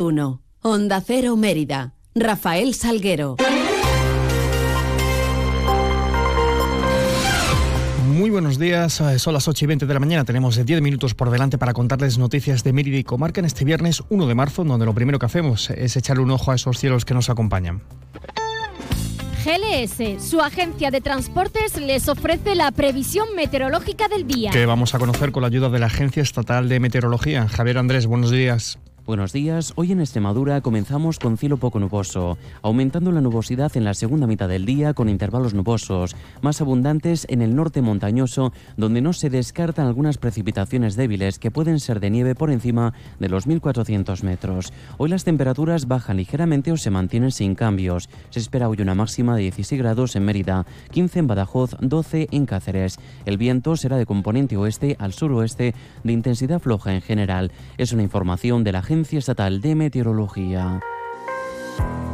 1. Onda Cero Mérida. Rafael Salguero. Muy buenos días, eh, son las 8 y 20 de la mañana, tenemos 10 minutos por delante para contarles noticias de Mérida y Comarca en este viernes 1 de marzo, donde lo primero que hacemos es echarle un ojo a esos cielos que nos acompañan. GLS, su agencia de transportes, les ofrece la previsión meteorológica del día. Que vamos a conocer con la ayuda de la Agencia Estatal de Meteorología. Javier Andrés, buenos días. Buenos días. Hoy en Extremadura comenzamos con cielo poco nuboso, aumentando la nubosidad en la segunda mitad del día con intervalos nubosos, más abundantes en el norte montañoso, donde no se descartan algunas precipitaciones débiles que pueden ser de nieve por encima de los 1400 metros. Hoy las temperaturas bajan ligeramente o se mantienen sin cambios. Se espera hoy una máxima de 16 grados en Mérida, 15 en Badajoz, 12 en Cáceres. El viento será de componente oeste al suroeste de intensidad floja en general. Es una información de la agencia Estatal de Meteorología.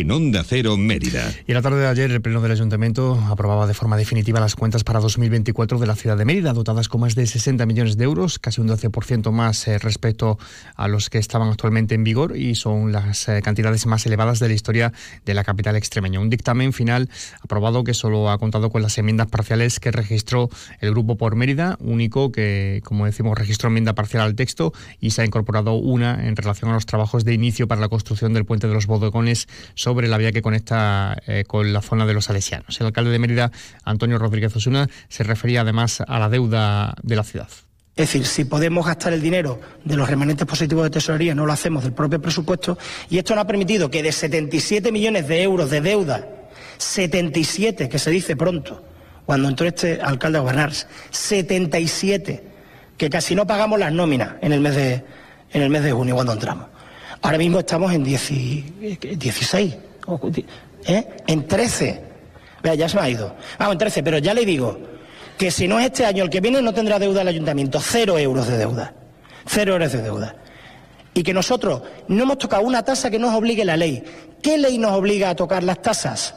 en Onda Cero Mérida. Y la tarde de ayer el Pleno del Ayuntamiento aprobaba de forma definitiva las cuentas para 2024 de la ciudad de Mérida, dotadas con más de 60 millones de euros, casi un 12% más eh, respecto a los que estaban actualmente en vigor y son las eh, cantidades más elevadas de la historia de la capital extremeña. Un dictamen final aprobado que solo ha contado con las enmiendas parciales que registró el Grupo por Mérida, único que, como decimos, registró enmienda parcial al texto y se ha incorporado una en relación a los trabajos de inicio para la construcción del puente de los bodegones sobre la vía que conecta eh, con la zona de los salesianos. El alcalde de Mérida, Antonio Rodríguez Osuna, se refería además a la deuda de la ciudad. Es decir, si podemos gastar el dinero de los remanentes positivos de tesorería, no lo hacemos del propio presupuesto, y esto nos ha permitido que de 77 millones de euros de deuda, 77, que se dice pronto, cuando entró este alcalde a gobernar, 77, que casi no pagamos las nóminas en el mes de, en el mes de junio cuando entramos. Ahora mismo estamos en 16. ¿Eh? En 13. Vea, ya se me ha ido. Vamos, en 13, pero ya le digo que si no es este año el que viene no tendrá deuda el ayuntamiento. Cero euros de deuda. Cero euros de deuda. Y que nosotros no hemos tocado una tasa que nos obligue la ley. ¿Qué ley nos obliga a tocar las tasas?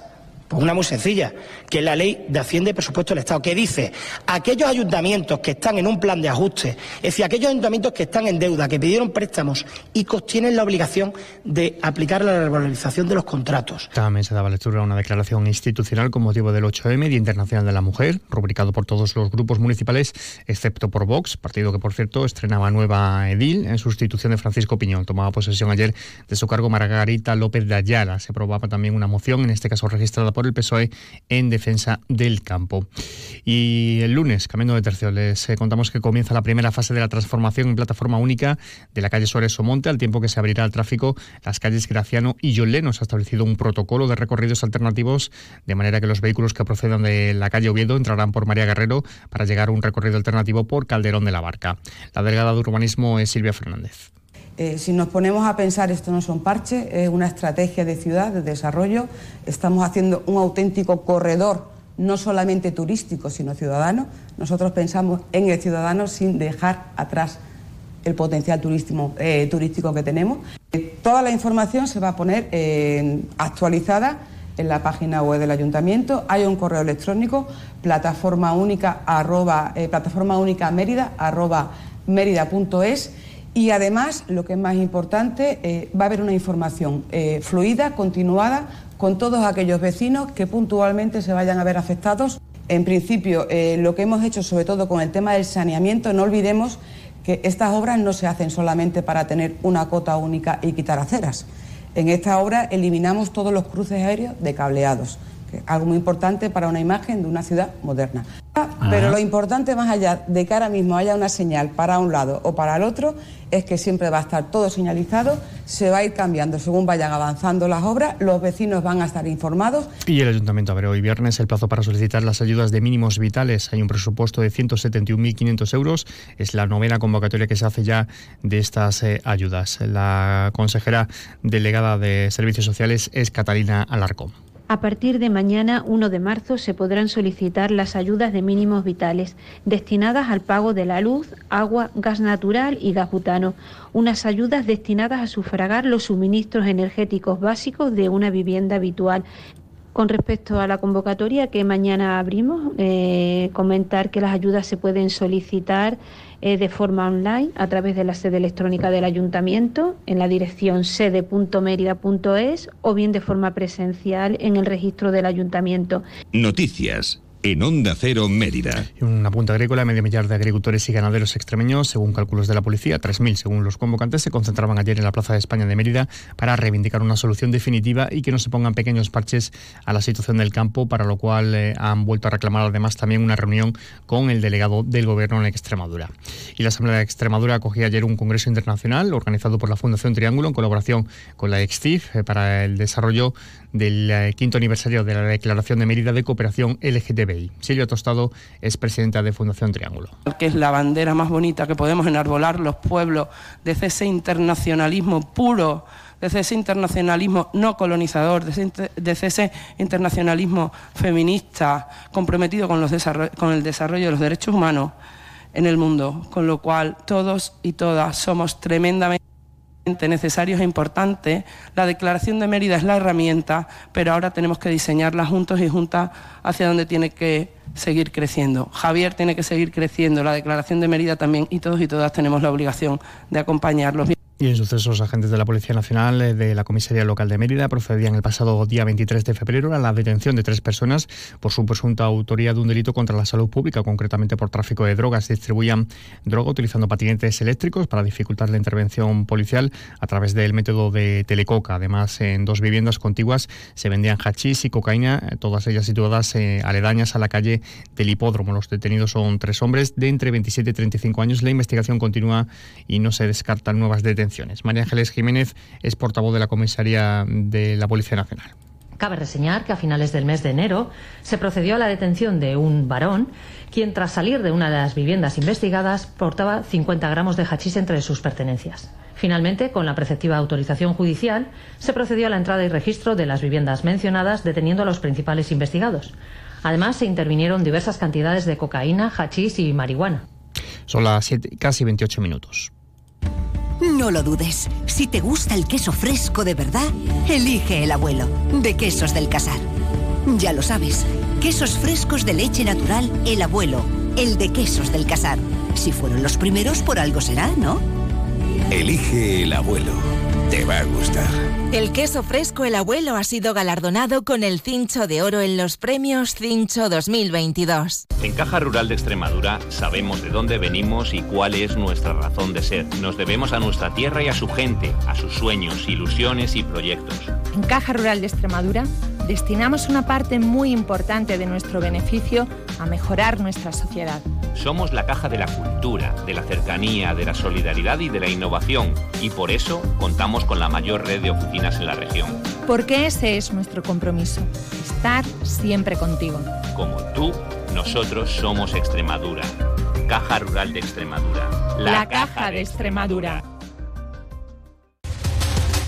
Pues una muy sencilla, que es la ley de Hacienda y Presupuesto del Estado, que dice aquellos ayuntamientos que están en un plan de ajuste, es decir, aquellos ayuntamientos que están en deuda, que pidieron préstamos y tienen la obligación de aplicar la regularización de los contratos. También se daba lectura a una declaración institucional con motivo del 8M, Día Internacional de la Mujer, rubricado por todos los grupos municipales, excepto por Vox, partido que, por cierto, estrenaba nueva edil en sustitución de Francisco Piñón. Tomaba posesión ayer de su cargo Margarita López de Ayala. Se aprobaba también una moción, en este caso registrada por el PSOE en defensa del campo. Y el lunes, cambiando de tercio, les eh, contamos que comienza la primera fase de la transformación en plataforma única de la calle Suárez Monte, al tiempo que se abrirá al tráfico las calles Graciano y John Se ha establecido un protocolo de recorridos alternativos, de manera que los vehículos que procedan de la calle Oviedo entrarán por María Guerrero para llegar a un recorrido alternativo por Calderón de la Barca. La delegada de urbanismo es Silvia Fernández. Eh, si nos ponemos a pensar, esto no son parches, es una estrategia de ciudad, de desarrollo. Estamos haciendo un auténtico corredor, no solamente turístico, sino ciudadano. Nosotros pensamos en el ciudadano sin dejar atrás el potencial turístico, eh, turístico que tenemos. Toda la información se va a poner eh, actualizada en la página web del ayuntamiento. Hay un correo electrónico, plataforma única, plataforma única mérida, arroba mérida.es y además, lo que es más importante, eh, va a haber una información eh, fluida, continuada, con todos aquellos vecinos que puntualmente se vayan a ver afectados. En principio, eh, lo que hemos hecho, sobre todo con el tema del saneamiento, no olvidemos que estas obras no se hacen solamente para tener una cota única y quitar aceras. En esta obra eliminamos todos los cruces aéreos de cableados, que es algo muy importante para una imagen de una ciudad moderna. Pero lo importante más allá de que ahora mismo haya una señal para un lado o para el otro es que siempre va a estar todo señalizado, se va a ir cambiando según vayan avanzando las obras, los vecinos van a estar informados. Y el ayuntamiento abre hoy viernes el plazo para solicitar las ayudas de mínimos vitales. Hay un presupuesto de 171.500 euros. Es la novena convocatoria que se hace ya de estas eh, ayudas. La consejera delegada de Servicios Sociales es Catalina Alarcón. A partir de mañana, 1 de marzo, se podrán solicitar las ayudas de mínimos vitales destinadas al pago de la luz, agua, gas natural y gas butano. Unas ayudas destinadas a sufragar los suministros energéticos básicos de una vivienda habitual. Con respecto a la convocatoria que mañana abrimos, eh, comentar que las ayudas se pueden solicitar eh, de forma online a través de la sede electrónica del ayuntamiento en la dirección sede.merida.es o bien de forma presencial en el registro del ayuntamiento. Noticias en Onda Cero Mérida. Una punta agrícola, medio millar de agricultores y ganaderos extremeños, según cálculos de la policía, 3.000 según los convocantes, se concentraban ayer en la Plaza de España de Mérida para reivindicar una solución definitiva y que no se pongan pequeños parches a la situación del campo, para lo cual eh, han vuelto a reclamar además también una reunión con el delegado del Gobierno en Extremadura. Y la Asamblea de Extremadura acogía ayer un congreso internacional organizado por la Fundación Triángulo en colaboración con la EXTIF eh, para el desarrollo del eh, quinto aniversario de la Declaración de Mérida de Cooperación LGTBI. Silvia Tostado es presidenta de Fundación Triángulo. Que es la bandera más bonita que podemos enarbolar los pueblos de ese internacionalismo puro de ese internacionalismo no colonizador, de ese internacionalismo feminista comprometido con el desarrollo de los derechos humanos en el mundo, con lo cual todos y todas somos tremendamente necesarios e importantes. La Declaración de Mérida es la herramienta, pero ahora tenemos que diseñarla juntos y juntas hacia donde tiene que seguir creciendo. Javier tiene que seguir creciendo, la Declaración de Mérida también, y todos y todas tenemos la obligación de acompañarlos. Y en sucesos, agentes de la Policía Nacional eh, de la Comisaría Local de Mérida procedían el pasado día 23 de febrero a la detención de tres personas por su presunta autoría de un delito contra la salud pública, concretamente por tráfico de drogas. Distribuían droga utilizando patinetes eléctricos para dificultar la intervención policial a través del método de telecoca. Además, en dos viviendas contiguas se vendían hachís y cocaína, eh, todas ellas situadas eh, aledañas a la calle del hipódromo. Los detenidos son tres hombres de entre 27 y 35 años. La investigación continúa y no se descartan nuevas detenciones María Ángeles Jiménez es portavoz de la comisaría de la Policía Nacional. Cabe reseñar que a finales del mes de enero se procedió a la detención de un varón quien tras salir de una de las viviendas investigadas portaba 50 gramos de hachís entre sus pertenencias. Finalmente, con la preceptiva autorización judicial, se procedió a la entrada y registro de las viviendas mencionadas deteniendo a los principales investigados. Además, se intervinieron diversas cantidades de cocaína, hachís y marihuana. Son las casi 28 minutos. No lo dudes. Si te gusta el queso fresco de verdad, elige el abuelo, de Quesos del Casar. Ya lo sabes, quesos frescos de leche natural, el abuelo, el de Quesos del Casar. Si fueron los primeros, por algo será, ¿no? Elige el abuelo. Te va a gustar. El queso fresco El Abuelo ha sido galardonado con el Cincho de Oro en los premios Cincho 2022. En Caja Rural de Extremadura sabemos de dónde venimos y cuál es nuestra razón de ser. Nos debemos a nuestra tierra y a su gente, a sus sueños, ilusiones y proyectos. En Caja Rural de Extremadura destinamos una parte muy importante de nuestro beneficio a mejorar nuestra sociedad. Somos la caja de la cultura, de la cercanía, de la solidaridad y de la innovación y por eso contamos con la mayor red de oficinas en la región. Porque ese es nuestro compromiso, estar siempre contigo. Como tú, nosotros somos Extremadura. Caja Rural de Extremadura. La, caja de Extremadura.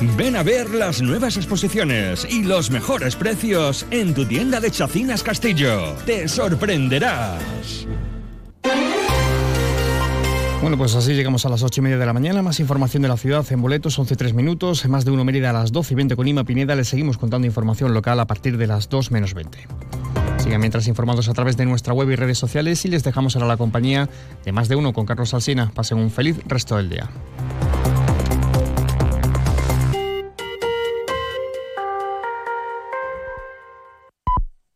Ven a ver las nuevas exposiciones y los mejores precios en tu tienda de Chacinas Castillo. Te sorprenderás. Bueno, pues así llegamos a las ocho y media de la mañana. Más información de la ciudad en boletos, 11 minutos. Más de uno Mérida a las 12 y 20 con Ima Pineda. Le seguimos contando información local a partir de las 2 menos 20. Sigan mientras informados a través de nuestra web y redes sociales y les dejamos ahora la compañía de más de uno con Carlos Alsina. Pasen un feliz resto del día.